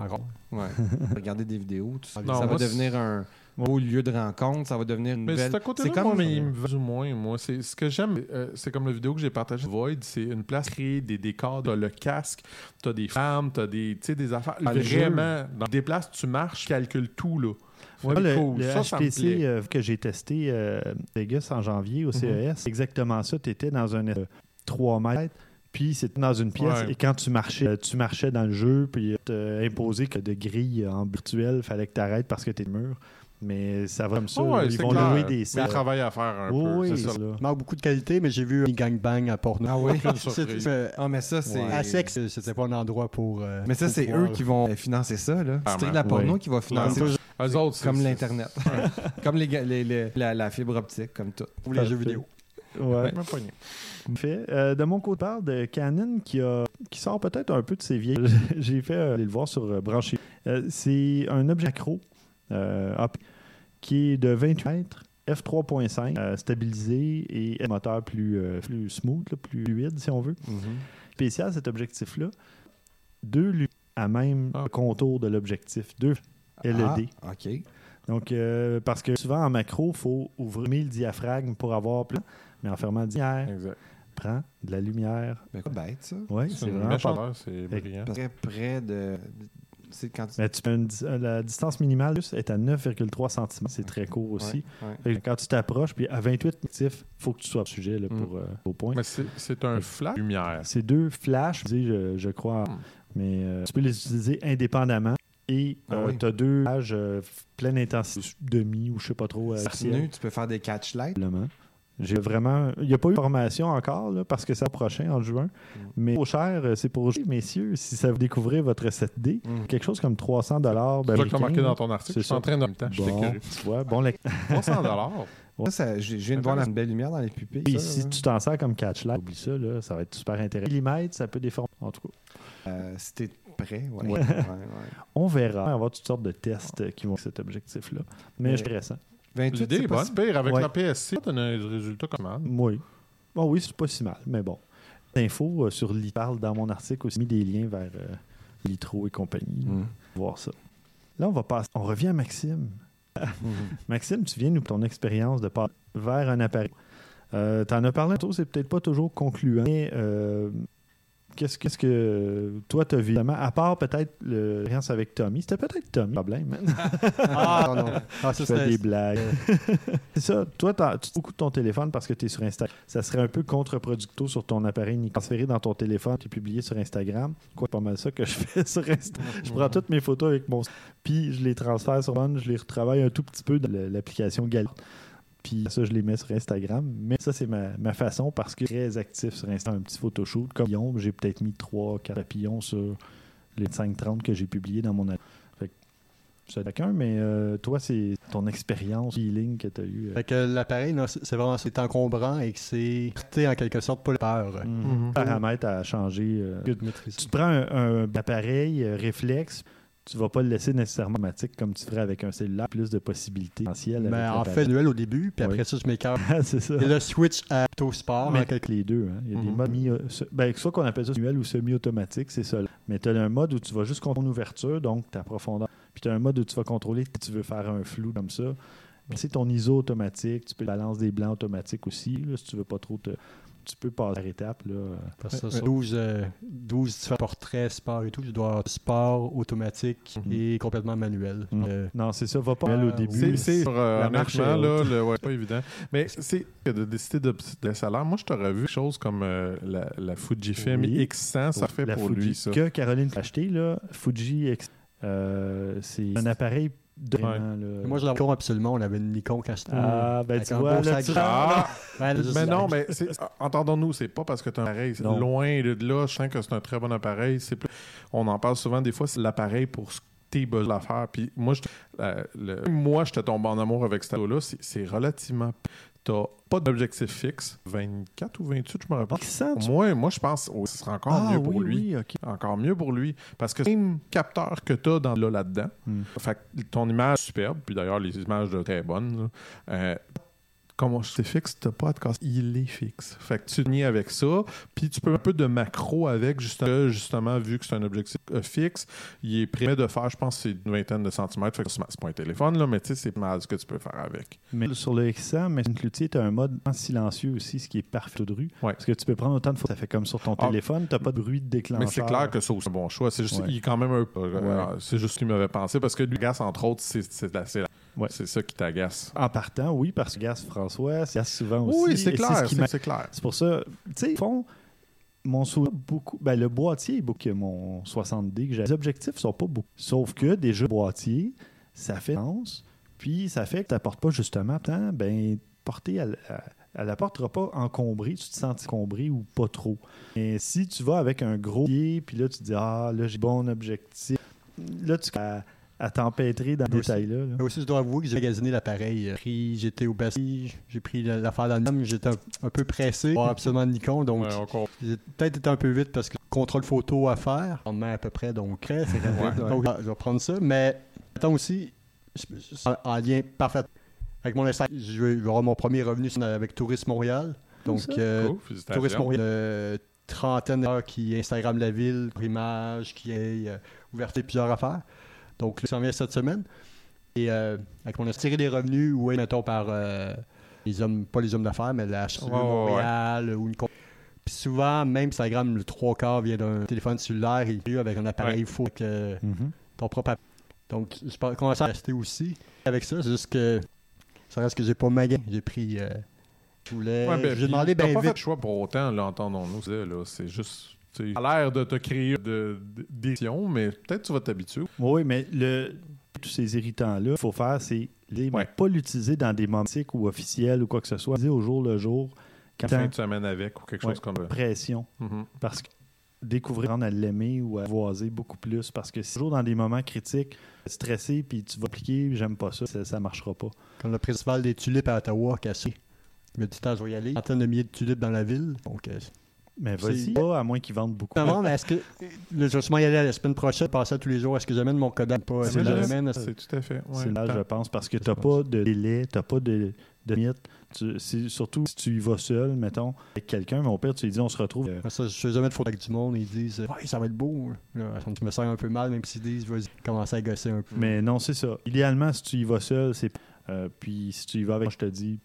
E: encore.
C: Ouais. Regarder des vidéos, tout ça.
D: Non,
C: ça va devenir un beau lieu de rencontre, ça va devenir une
D: Mais
C: belle...
D: c'est à côté
C: comme-
D: moi, mais il me va du moins. Moi, c'est ce que j'aime. euh, c'est comme la vidéo que j'ai partagée. Void, c'est une place créer des décors. T'as le casque, t'as des femmes, t'as des, tu sais, des affaires.
C: Ah,
D: Vraiment, dans des places, tu marches, tu calcules tout là.
B: Ouais, le,
D: cool.
B: le
D: Ça,
B: HTC euh, que j'ai testé euh, Vegas en janvier au CES, c'est exactement ça. Tu étais dans un euh, 3 mètres, Puis c'était dans une pièce
D: Ouais.
B: et quand tu marchais, euh, tu marchais dans le jeu, puis euh, t'as imposé que de grille en virtuel, fallait que tu arrêtes parce que t'es mur. Mais ça va comme ça.
D: Ah ouais,
B: ils
D: c'est
B: vont
D: clair.
B: louer des
D: Il y a
B: salles.
D: travail à faire un
B: Oui,
D: peu.
B: oui,
D: c'est ça.
B: c'est
E: manque beaucoup de qualité, mais j'ai vu un gangbang à Portneuf.
C: Ah oui?
E: C'est- c'est-
C: Ah, mais ça, c'est.
E: À sexe, c'était pas un endroit pour. euh,
C: Mais ça, c'est
E: pouvoir-
C: eux qui vont financer ça, là. C'est
D: Clairement.
C: la porno qui va financer
E: Comme
D: Eux autres, c'est-
C: comme
D: c'est-
C: l'Internet. comme les, les- les- la, la fibre optique, comme tout.
E: pour les jeux vidéo.
B: Ouais. Fait. Euh, de mon côté, on parle de Canon qui, a, qui sort peut-être un peu de ses vieilles. J'ai fait euh, aller le voir sur euh, Branché. Euh, c'est un objet macro qui est de 28 mètres, f3.5, euh, stabilisé et un moteur plus, plus smooth, là, plus fluide si on veut. Spécial cet objectif-là. Deux lumières à même
D: Ah.
B: contour de l'objectif. Deux LED.
C: Ah, OK.
B: Donc, euh, parce que souvent en macro, il faut ouvrir le diaphragme pour avoir plein. Mais en fermant diaphragme,
D: Exact.
B: prend de la lumière.
C: Ben, quoi, bête, ça?
B: Oui,
D: C'est
B: vraiment pas...
D: c'est brillant.
C: Très près de. Quand tu.
B: Mais tu une euh, la distance minimale juste est à 9,3 cm. C'est très court aussi.
C: Ouais, ouais.
B: Quand tu t'approches, puis à 28 motifs, il faut que tu sois au sujet là,
C: Mm.
B: pour, euh, au point.
D: Mais c'est c'est un flash lumière.
B: C'est deux flashs, je, crois,
D: Mm.
B: mais euh, tu peux les utiliser indépendamment. Et
C: Ah oui.
B: tu as deux flashes euh, pleine intensité, demi ou je sais pas trop. Euh,
C: tu peux faire des catch lights.
B: J'ai vraiment. Il n'y a pas eu de formation encore, là, parce que c'est prochain, en juin.
C: Mm.
B: Mais trop cher, euh, c'est pour messieurs, si ça vous découvrez votre 7D,
C: Mm.
B: quelque chose comme 300 dollars.
D: Tu vois que marqué dans ton article.
B: c'est
D: Je suis en
B: ça.
D: train de me temps.
B: Bon,
D: écœuré.
B: tu vois, bon, la-
D: 300 dollars.
C: Ça, ça, je viens de voir la belle lumière dans les pupilles.
B: Puis
C: ça,
B: si
C: là.
B: tu t'en sers comme catch light, oublie ça, là, ça va être super intéressant. Millimètre, ça peut déformer. En tout cas,
C: Euh, si t'es prêt, ouais.
B: Ouais.
C: Ouais, ouais.
B: on verra. On va avoir toutes sortes de tests euh, qui vont avec cet objectif-là. Mais
C: Ouais.
B: c'est intéressant.
C: 28,
D: L'idée
C: c'est
D: est
C: pas si-
D: Pire, avec
B: Ouais.
D: la PSC, tu as un résultat comme ça.
B: Oui. Bon, oui, c'est pas si mal, mais bon. L'info euh, sur dans mon article aussi, mis des liens vers euh, Litro et compagnie.
C: Mm.
B: voir ça. Là, on va passer. On revient à Maxime. Maxime, tu viens nous ton expérience de passer vers un appareil. Euh, tu en as parlé un peu, c'est peut-être pas toujours concluant, mais qu'est-ce, que toi t'as vu? À part peut-être l'expérience avec Tommy? C'était peut-être Tommy, le problème.
E: Ah, non, non. Ah, ça,
B: fais des blagues. c'est ça. Toi, tu te beaucoup de ton téléphone parce que tu es sur Instagram. Ça serait un peu contre-producto sur ton appareil Nikon. Transféré dans ton téléphone, tu es publié sur Instagram. Quoi, c'est pas mal ça que je fais sur Instagram. je prends toutes mes photos avec mon. Puis je les transfère sur mon. Je les retravaille un tout petit peu dans l'application Galileo. Puis ça, je les mets sur Instagram. Mais ça, c'est ma, ma façon parce que je suis très actif sur Instagram. Un petit photoshoot. Comme j'ai peut-être mis 3-4 papillons sur les 5-30 que j'ai publiés dans mon Fait que c'est chacun, mais euh, toi, c'est ton expérience, feeling que tu as eu. euh.
E: Fait que l'appareil, non, c'est vraiment c'est encombrant et que c'est c'est en quelque sorte pas le peur.
B: Mhm. Paramètres à changer. euh. Tu te prends un, un appareil euh, réflexe, tu vas pas le laisser nécessairement automatique comme tu ferais avec un cellulaire, plus de possibilités potentielles.
E: Mais
B: avec
E: en fait, manuel au début, puis
B: Oui.
E: après ça, je m'écarte.
B: C'est ça.
E: Et le switch à auto sport.
B: Mais avec les deux, hein. il y a des
C: Mhm.
B: modes mi ben, soit qu'on appelle ça manuel ou semi-automatique, c'est ça. Mais tu as un mode où tu vas juste contrôler l'ouverture, donc ta profondeur. Puis tu as un mode où tu vas contrôler si tu veux faire un flou comme ça. C'est ton ISO automatique, tu peux balance des blancs automatiques aussi, là, si tu veux pas trop te. Tu peux passer par étape. Là.
E: Parce que ça, 12, euh, 12 différents portraits sport et tout. Je dois avoir sport automatique
B: Mhm.
E: et complètement manuel. Euh,
B: Non, c'est ça, va pas mal au
E: oui.
B: début.
D: C'est, euh,
B: La marche
D: là, le, ouais, pas évident. Mais c'est que de décider de, de salaire. Moi, je t'aurais vu quelque chose comme euh, la, la Fujifilm
B: Oui.
D: X100, ça fait
B: la
D: pour
B: Fuji
D: lui, ça.
B: que Caroline a acheté, là, Fuji X. euh, c'est un appareil de là.
E: Moi, je l'avais absolument. On avait une Nikon quand j'étais.
B: Ah, ben tu vois, là, tu.
D: Ah!
E: Ouais, là,
D: Mais non, mais entendons-nous, c'est pas parce que tu as un appareil c'est
B: Non.
D: loin de là. Je sens que c'est un très bon appareil. C'est plus- On en parle souvent, des fois, c'est l'appareil pour ce que tes besoins à faire. Puis moi, je, euh, le- moi, j'étais tombé en amour avec cette là C'est c'est relativement. T'as pas d'objectif fixe. 24 ou 28, je me rappelle.
B: X100, tu-
D: Moi, moi je pense que ce sera encore
B: Ah,
D: mieux pour
B: oui,
D: lui.
B: oui.
D: Encore mieux pour lui. Parce que c'est le même capteur que tu as dans, là, là-dedans.
B: Hmm.
D: Fait que ton image est superbe. Puis d'ailleurs, les images sont très bonnes. Euh, Comment c'est fixe, t'as pas à te casser. Il est fixe. Fait que tu nies avec ça. Puis tu peux un peu de macro avec, justement, justement vu que c'est un objectif euh, fixe. Il est prêt de faire, je pense, c'est une vingtaine de centimètres. Fait que c'est pas un téléphone, là, mais tu sais, c'est mal ce que tu peux faire avec.
B: Mais sur le X100, mais Cloutier, tu as un mode silencieux aussi, ce qui est parfait de rue.
D: Ouais.
B: Parce que tu peux prendre autant de fois. Ça fait comme sur ton
D: Ah.
B: téléphone, tu pas de bruit de déclencheur.
D: Mais c'est clair que ça aussi, c'est un bon choix. C'est juste,
B: Ouais.
D: il est quand même un peu. euh,
B: Ouais.
D: c'est juste ce qu'il m'avait pensé parce que lui, Gas, entre autres, c'est c'est la- c'est la-
B: Ouais.
D: c'est ça qui t'agace.
B: En partant, oui, parce que Gas François, c'est souvent aussi.
D: Oui, c'est clair. C'est clair.
B: C'est pour ça, tu sais, au fond, mon souvenir, beaucoup, ben, le boîtier est beaucoup que mon 60D que j'ai. Les objectifs sont pas beaucoup. Sauf que déjà, le boîtier, ça fait sens, puis ça fait que tu n'apportes pas justement tant, ben, porter, elle, elle apportera pas encombré, tu te sens encombré ou pas trop. Mais si tu vas avec un gros pied, puis là, tu te dis, ah, là, j'ai bon objectif, là, tu à, à t'empêtrer dans les
E: Aussi.
B: détails-là. là.
E: Mais aussi, je dois avouer que j'ai magasiné l'appareil. euh, pris- J'étais au Bastille, j'ai pris l'affaire le nom, j'étais un, un peu pressé. Pas absolument Nikon, donc
D: Ouais,
E: j'ai peut-être été un peu vite parce que contrôle photo à faire. On met à peu près, donc.
D: Ouais.
E: Je vais prendre ça. Mais attends aussi, en, en lien parfait avec mon Instagram, je vais avoir mon premier revenu avec Tourisme Montréal. Donc, euh,
D: Cool.
E: Tourisme Montréal, euh, trentaine d'heures qui Instagram la ville, pour images, qui est euh, ouvert plusieurs affaires. Donc, ça vient cette semaine. Et euh, avec mon tiré des revenus, ou mettons par euh, les hommes, pas les hommes d'affaires, mais la HCE
D: Ouais, ouais, ouais.
E: Montréal ou une Puis souvent, même Instagram, le trois quarts vient d'un téléphone cellulaire et il avec un appareil faux avec euh,
B: Mhm.
E: ton propre app- Donc, je pense qu'on va rester aussi avec ça. C'est juste que ça reste que j'ai pas magané. J'ai pris. euh, je voulais.
D: Ouais, ben,
E: j'ai demandé bien
D: pas fait de choix pour autant, là, entendons-nous. c'est- là, C'est juste. A l'air de te créer de- de- d'édition, mais peut-être tu vas t'habituer.
B: Oui, mais le, tous ces irritants-là, il faut faire, c'est les,
D: Ouais.
B: pas l'utiliser dans des moments critiques ou officiels ou quoi que ce soit. Utiliser au jour le jour, quand
D: Fin de semaine avec ou quelque
B: Ouais.
D: chose comme ça.
B: pression.
D: Mhm.
B: Parce que découvrir, à l'aimer ou à voiser beaucoup plus. Parce que si toujours dans des moments critiques, stressé, puis tu vas appliquer, j'aime pas ça, ça, ça marchera pas.
E: Comme le festival des tulipes à Ottawa cassé. Je me dis, Attends, je vais y aller. Centaines de milliers de tulipes dans la ville. Donc, euh,
B: Mais vas-y, pas à moins qu'ils vendent beaucoup.
E: Non, mais est-ce que. Vais sûrement y aller la semaine prochaine, passer à tous les jours. Est-ce que j'amène mon Kodak pas
B: C'est
D: tout à fait. ouais.
B: c'est là, je pense, parce que t'as pas de délai, t'as pas de, de limite. Tu- c'est- surtout si tu y vas seul, mettons, avec quelqu'un, mais au pire, tu lui dis, on se retrouve. euh,
E: Ça, je fais jamais de photos avec du monde. Ils disent, euh, ouais, ça va être beau. Là, je me sens un peu mal, même s'ils disent, vas-y, commence à gosser un peu.
B: Mais non, c'est ça. Idéalement, si tu y vas seul, c'est. euh, puis si tu y vas avec, moi, je te dis,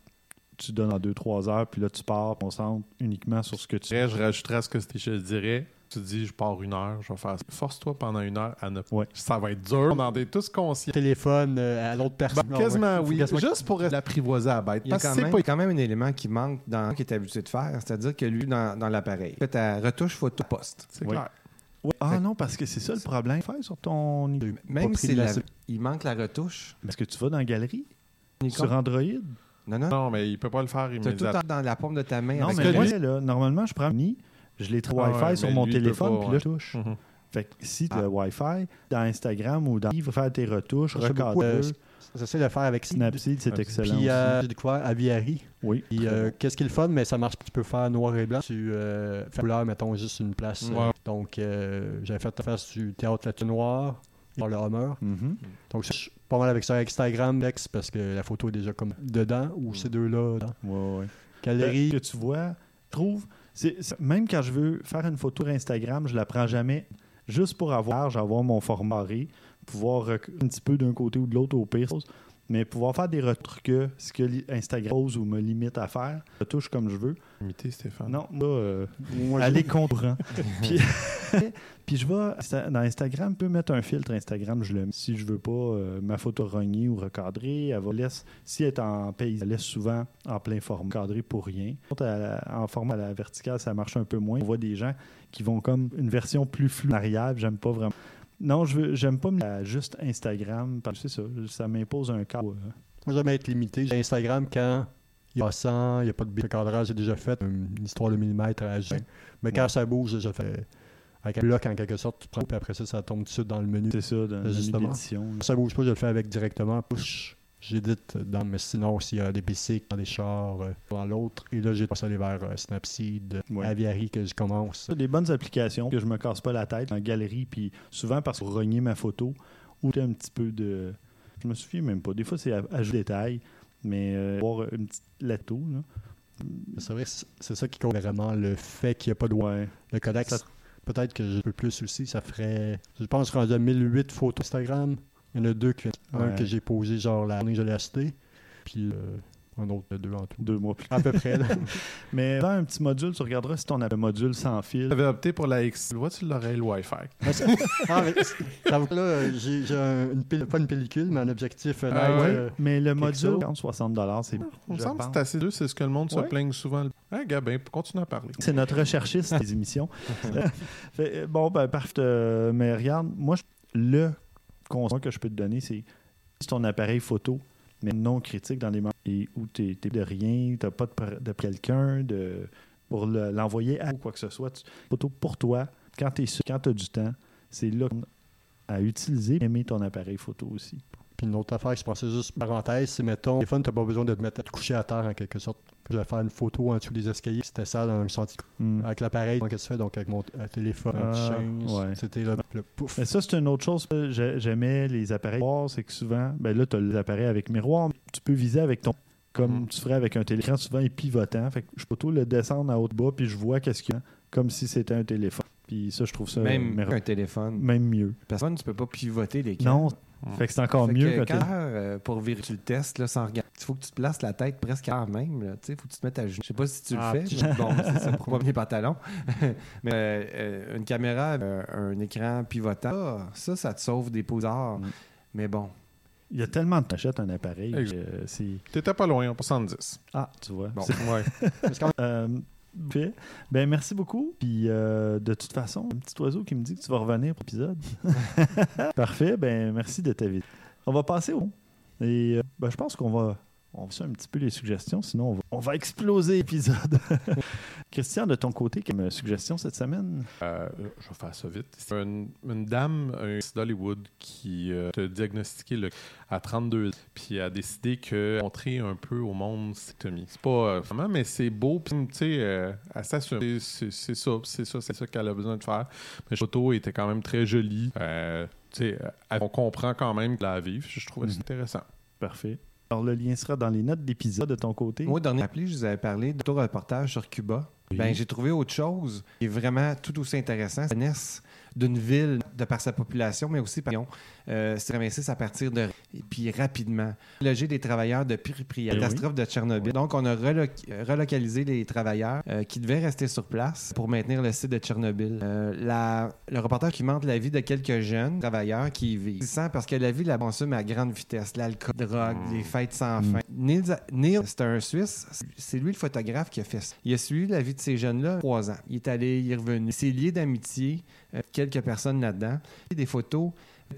B: tu donnes en 2-3 heures, puis là, tu pars, puis on centre uniquement sur ce que tu.
D: Je rajouterais à ce que je dirais. Tu dis, je pars une heure, je vais faire ça. Force-toi pendant une heure à ne pas.
B: Ouais.
D: Ça va être dur. On en est tous conscients.
E: Téléphone euh, à l'autre personne.
D: Ben,
E: Ah, ouais.
D: quasiment,
E: Faut
D: oui.
E: quasiment-
D: Juste pour l'apprivoiser à la bête.
C: Il y a
D: Parce que
C: quand
D: c'est
C: même,
D: pas
C: il y a quand même un élément qui manque dans qu'il est habitué de faire, c'est-à-dire que lui, dans, dans l'appareil, fait ta retouche photo poste.
D: C'est
B: Oui.
D: clair.
B: Ouais. Ah
C: Fait-
B: non, parce que c'est ça le problème. Faire sur ton.
C: Même si la- il manque la retouche,
B: Est-ce que tu vas dans la galerie
C: Nikon,
B: sur Android
C: non, non,
D: Non, mais il peut pas le faire immédiatement.
C: tout dans la paume de ta main.
B: Non,
C: avec
B: mais
C: le-
B: moi, là, normalement, je prends un Wi-Fi, je l'ai trouvé
D: Ah
B: Wi-Fi
D: ouais,
B: sur mon
D: lui,
B: téléphone, puis là, je touche.
D: Mhm.
B: Fait que si tu
C: Ah.
B: as Wi-Fi, dans Instagram ou dans il va faire tes retouches,
E: euh, J'essaie de le faire avec
B: Snapseed, c'est excellent.
E: Puis euh, j'ai découvert Aviary.
B: oui.
E: Puis euh, qu'est-ce qui est le fun, mais ça marche, tu peux faire noir et blanc. Tu euh, fais couleur, mettons, juste une place.
D: Ouais.
E: donc, euh, j'avais fait ta face du théâtre la noir par le Hummer.
B: Mhm.
E: Donc, je suis pas mal avec ça Instagram, Lex, parce que la photo est déjà comme dedans, ou ces deux-là. dedans.
B: Ouais, ouais.
E: Galerie.
B: que tu vois, je trouve, c'est- même quand je veux faire une photo Instagram, je la prends jamais juste pour avoir, avoir mon format pouvoir un petit peu d'un côté ou de l'autre au pire, mais pouvoir faire des retouches que ce que Instagram pose ou me limite à faire, je touche comme je veux.
D: Imiter Stéphane.
B: Non, là, euh,
E: Moi,
B: aller contre puis, puis je vais dans Instagram, je peux mettre un filtre Instagram, je le mets. Si je veux pas euh, ma photo rognée ou recadrée, elle va laisse si elle est en pays, elle laisse souvent en plein format cadré pour rien. En format à la verticale, ça marche un peu moins. On voit des gens qui vont comme une version plus floue en arrière, j'aime pas vraiment. Non, je j'aime pas me juste Instagram, parce que c'est ça, ça m'impose un cadre. euh.
E: Moi, j'aime être limité. J'ai Instagram quand il y a 100, il n'y a pas de. Le cadrage, j'ai déjà fait une histoire de millimètre à agir. Mais quand ça bouge, je fais avec un bloc en quelque sorte. Tu prends, puis après ça, ça tombe tout de suite dans le menu.
B: C'est ça, dans
E: Justement. Quand ça bouge pas, je le fais avec directement. Push. J'édite dans, mais sinon, s'il y a des basics dans des chars, euh, dans l'autre. Et là, j'ai passé aller vers euh, Snapseed,
B: Ouais.
E: Aviary que je commence.
B: Des bonnes applications que je me casse pas la tête en galerie, puis souvent parce que rogner ma photo ou un petit peu de. Je me souviens même pas. Des fois, c'est des détails, mais euh, voir une petite là.
E: C'est vrai, c'est c'est ça qui compte vraiment, le fait qu'il n'y a pas de
B: Ouais.
E: Le
B: Ça-
E: peut-être que je peux plus aussi, ça ferait, je pense, rendu à 1008 photos Instagram. Il y en a deux, que, un
B: Ouais.
E: que j'ai posé genre la journée que je l'ai acheté. Puis euh, Un autre deux en tout.
B: deux mois plus
E: À peu près. là.
B: Mais dans un petit module, tu regarderas si ton un module sans fil.
D: Tu avais opté pour la X. Tu vois, tu l'aurais le Wi-Fi.
E: Ah, mais j'avoue que là, euh, j'ai j'ai un- une pile- pas une pellicule, mais un objectif euh,
D: Ah ouais?
E: euh,
B: Mais le module,
E: Pixel.
B: 60 c'est
D: Il me
B: je
D: semble que c'est assez dur, c'est ce que le monde se plaigne souvent. Ah, Gabin, continue à parler.
B: C'est notre recherchiste des émissions. Fait, euh, bon, ben, parfait. Euh, mais regarde, moi, je- le conseil que je peux te donner, c'est si ton appareil photo, mais non critique dans les mains, et où tu de rien, tu n'as pas de, de quelqu'un de, pour le- l'envoyer à quoi que ce soit, tu- photo pour toi, quand tu es sûr, quand tu as du temps, c'est là à utiliser, aimer ton appareil photo aussi.
E: Puis une autre affaire, je pensais juste parenthèse, c'est mettons, téléphone, t'as pas besoin de te mettre à te coucher à terre en quelque sorte. Je vais faire une photo en dessous des escaliers, c'était ça dans un senti.
B: Hmm.
E: Avec l'appareil, qu'est-ce que tu fais? Donc avec mon euh, téléphone,
B: Ah, ouais.
E: c'était là, le pouf.
B: Mais ça, c'est une autre chose. J'ai- J'aimais les appareils miroirs, c'est que souvent, ben là, tu as les appareils avec miroir, mais tu peux viser avec ton. Comme
D: Mhm.
B: tu ferais avec un téléphone, souvent il est pivotant. Fait que je peux tout le descendre à haut de bas, puis je vois qu'est-ce qu'il y a, comme si c'était un téléphone. Puis ça, je trouve ça
C: Même un téléphone.
B: même mieux.
C: Personne, tu peux pas pivoter l'écran.
B: Non, fait que c'est encore
C: Fait
B: mieux
C: que quand, euh, pour vérifier tu le testes là, sans regarder, il faut que tu te places la tête presque à même. Là, il faut que tu te mettes à genoux. Je sais pas si tu
E: Ah,
C: le fais. mais bon, c'est ça pour pas mes pantalons. mais euh, euh, une caméra, euh, un écran pivotant, ah, ça, ça te sauve des posards.
B: Mm.
C: Mais bon,
B: Il y a tellement de t'achètes un appareil. Euh, c'est...
D: T'étais pas loin, en 70.
B: Ah, tu vois.
C: Bon.
B: C'est-
D: Ouais.
B: Ben, merci beaucoup. Puis, euh, de toute façon, un petit oiseau qui me dit que tu vas revenir pour l'épisode. Parfait. Ben, merci de ta vie. On va passer au. Et euh, ben, je pense qu'on va. On va faire un petit peu les suggestions, sinon on va, on va exploser l'épisode. Christian, de ton côté, quelle suggestion cette semaine?
D: Euh, je vais faire ça vite. C'est une, une dame un d'Hollywood qui euh, a diagnostiqué le, à 32 ans, puis a décidé que montrer un peu au monde sectomie. C'est pas euh, vraiment, mais c'est beau, puis tu sais, euh, elle s'assume. C'est- C'est c'est ça, c'est ça, c'est ça qu'elle a besoin de faire. Mais la photo était quand même très jolie. Tu sais, on comprend quand même la vivre. Je trouvais ça
B: Mhm.
D: intéressant.
B: Parfait. Alors, le lien sera dans les notes d'épisode de ton côté.
C: moi, dernier appelé, je vous avais parlé de reportage sur Cuba.
B: Oui.
C: Ben, j'ai trouvé autre chose qui est vraiment tout aussi intéressant. C'est la d'une ville de par sa population, mais aussi par euh, Ramessis à partir de et puis rapidement loger des travailleurs de Pripyat,
B: Eh oui.
C: catastrophe de Tchernobyl. Donc, on a euh, relocalisé les travailleurs euh, qui devaient rester sur place pour maintenir le site de Tchernobyl. Euh, la- le reportage qui montre la vie de quelques jeunes travailleurs qui y vivent. C'est parce que la vie la consomme à grande vitesse. L'alcool, la drogue, les fêtes sans
B: Mm.
C: fin. Neil, Neil c'est un Suisse. C'est lui le photographe qui a fait ça. Il a suivi la vie de ces jeunes-là trois ans. Il est allé, il est revenu. C'est lié d'amitié, euh, quelques personnes là-dedans. Des photos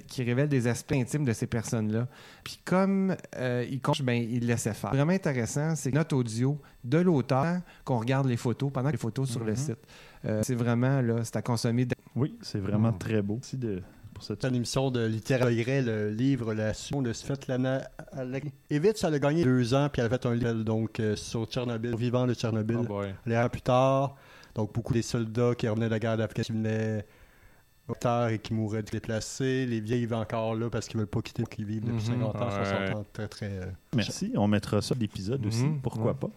C: qui révèlent des aspects intimes de ces personnes-là. Puis comme euh, il compte, ben, il laissait faire. Vraiment intéressant, c'est notre audio de l'auteur qu'on regarde les photos pendant les photos sur le
B: Mhm.
C: site. Euh, c'est vraiment, là, c'est à consommer. de-
B: Oui, c'est vraiment
D: Mm.
B: très beau. Merci de, pour cette
E: une émission de littérature, le livre La Suite de Svetlana Evitch, elle a gagné deux ans, puis elle a fait un livre donc, euh, sur Tchernobyl, vivant de Tchernobyl.
D: Oh boy.
E: Les ans plus tard, donc beaucoup des soldats qui revenaient de la guerre d'Afghanistan qui venaient et qui mouraient déplacés. Les vieilles vivent encore là parce qu'ils veulent pas quitter, qu'ils vivent depuis
C: Mhm.
E: 50 ans,
D: Ouais.
E: 60 ans, très très. euh,
B: Merci. On mettra ça l'épisode aussi.
C: Mhm.
B: Pourquoi
C: Ouais.
B: pas?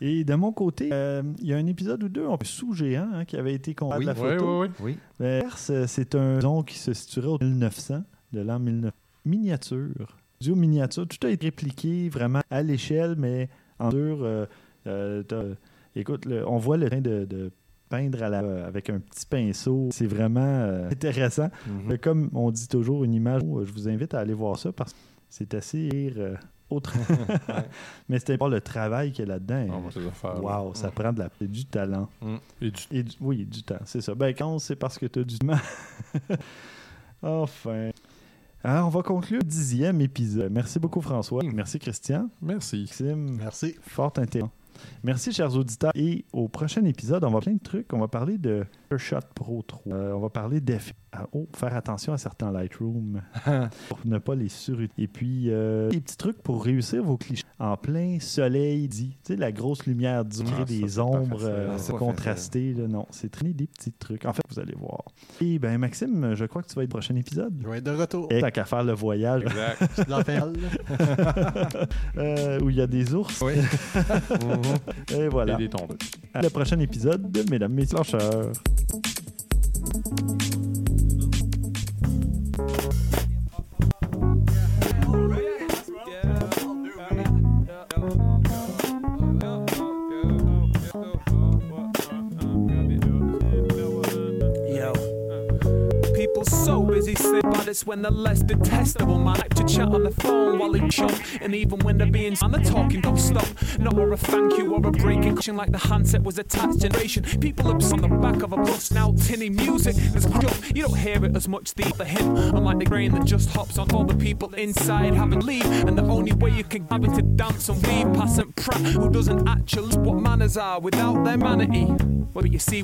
B: Et de mon côté, euh, il y a un épisode ou deux, un peu sous-géant, hein, qui avait été combat
C: Oui.
B: la
D: Oui,
B: photo.
D: oui, oui.
C: Oui.
B: Perse, euh, c'est un zone qui se situerait au 1900, de l'an 1900. Miniature. Studio miniature. Tout a été répliqué vraiment à l'échelle, mais en dur. euh, euh, écoute, le- on voit le train de, de peindre à la- avec un petit pinceau. C'est vraiment euh, intéressant.
C: Mhm.
B: Mais Comme on dit toujours, une image, je vous invite à aller voir ça parce que c'est assez rire, euh, autre. Mais c'était pas le travail qu'il y a là-dedans.
D: Faire.
B: Wow, ça prend de la, du talent.
D: Et du
B: Et du- oui, du temps, c'est ça. Ben, quand c'est parce que tu as du temps. enfin. Alors, on va conclure le dixième épisode. Merci beaucoup, François. Merci, Christian.
D: Merci.
B: Maxime.
E: Merci.
B: Fort intéressant. Merci, chers auditeurs. Et au prochain épisode, on va plein de trucs. On va parler de Shot Pro 3. Euh, on va parler d'effets. Ah, Oh, faire attention à certains Lightroom pour ne pas les surutiliser. Et puis, euh, des petits trucs pour réussir vos clichés. En plein soleil dit. Tu sais, la grosse lumière dit,
D: Ah,
B: créer des ombres euh,
C: Ah,
B: contrastées. là. non, c'est traîner des petits trucs. En fait, vous allez voir. Et ben Maxime, je crois que tu vas être au prochain épisode.
E: Je vais être de retour.
B: Et Tant qu'à faire le voyage
D: Exact.
B: Euh, où il y a des ours.
C: Oui.
B: Et voilà.
D: Et des tombes.
B: À le prochain épisode de Mesdames, Messieurs,
H: when they're less detestable. Man, like to chat on the phone while they chop. And even when they're being and the talking don't stop. Not or a thank you or a breaking cushion like the handset was attached generation. People ups on the back of a bus now tinny music. There's jump. You don't hear it as much the other him. Unlike the grain that just hops on all the people inside having leave. And the only way you can have it to dance and weave past and prat who doesn't actually what manners are without their manity. Well, you see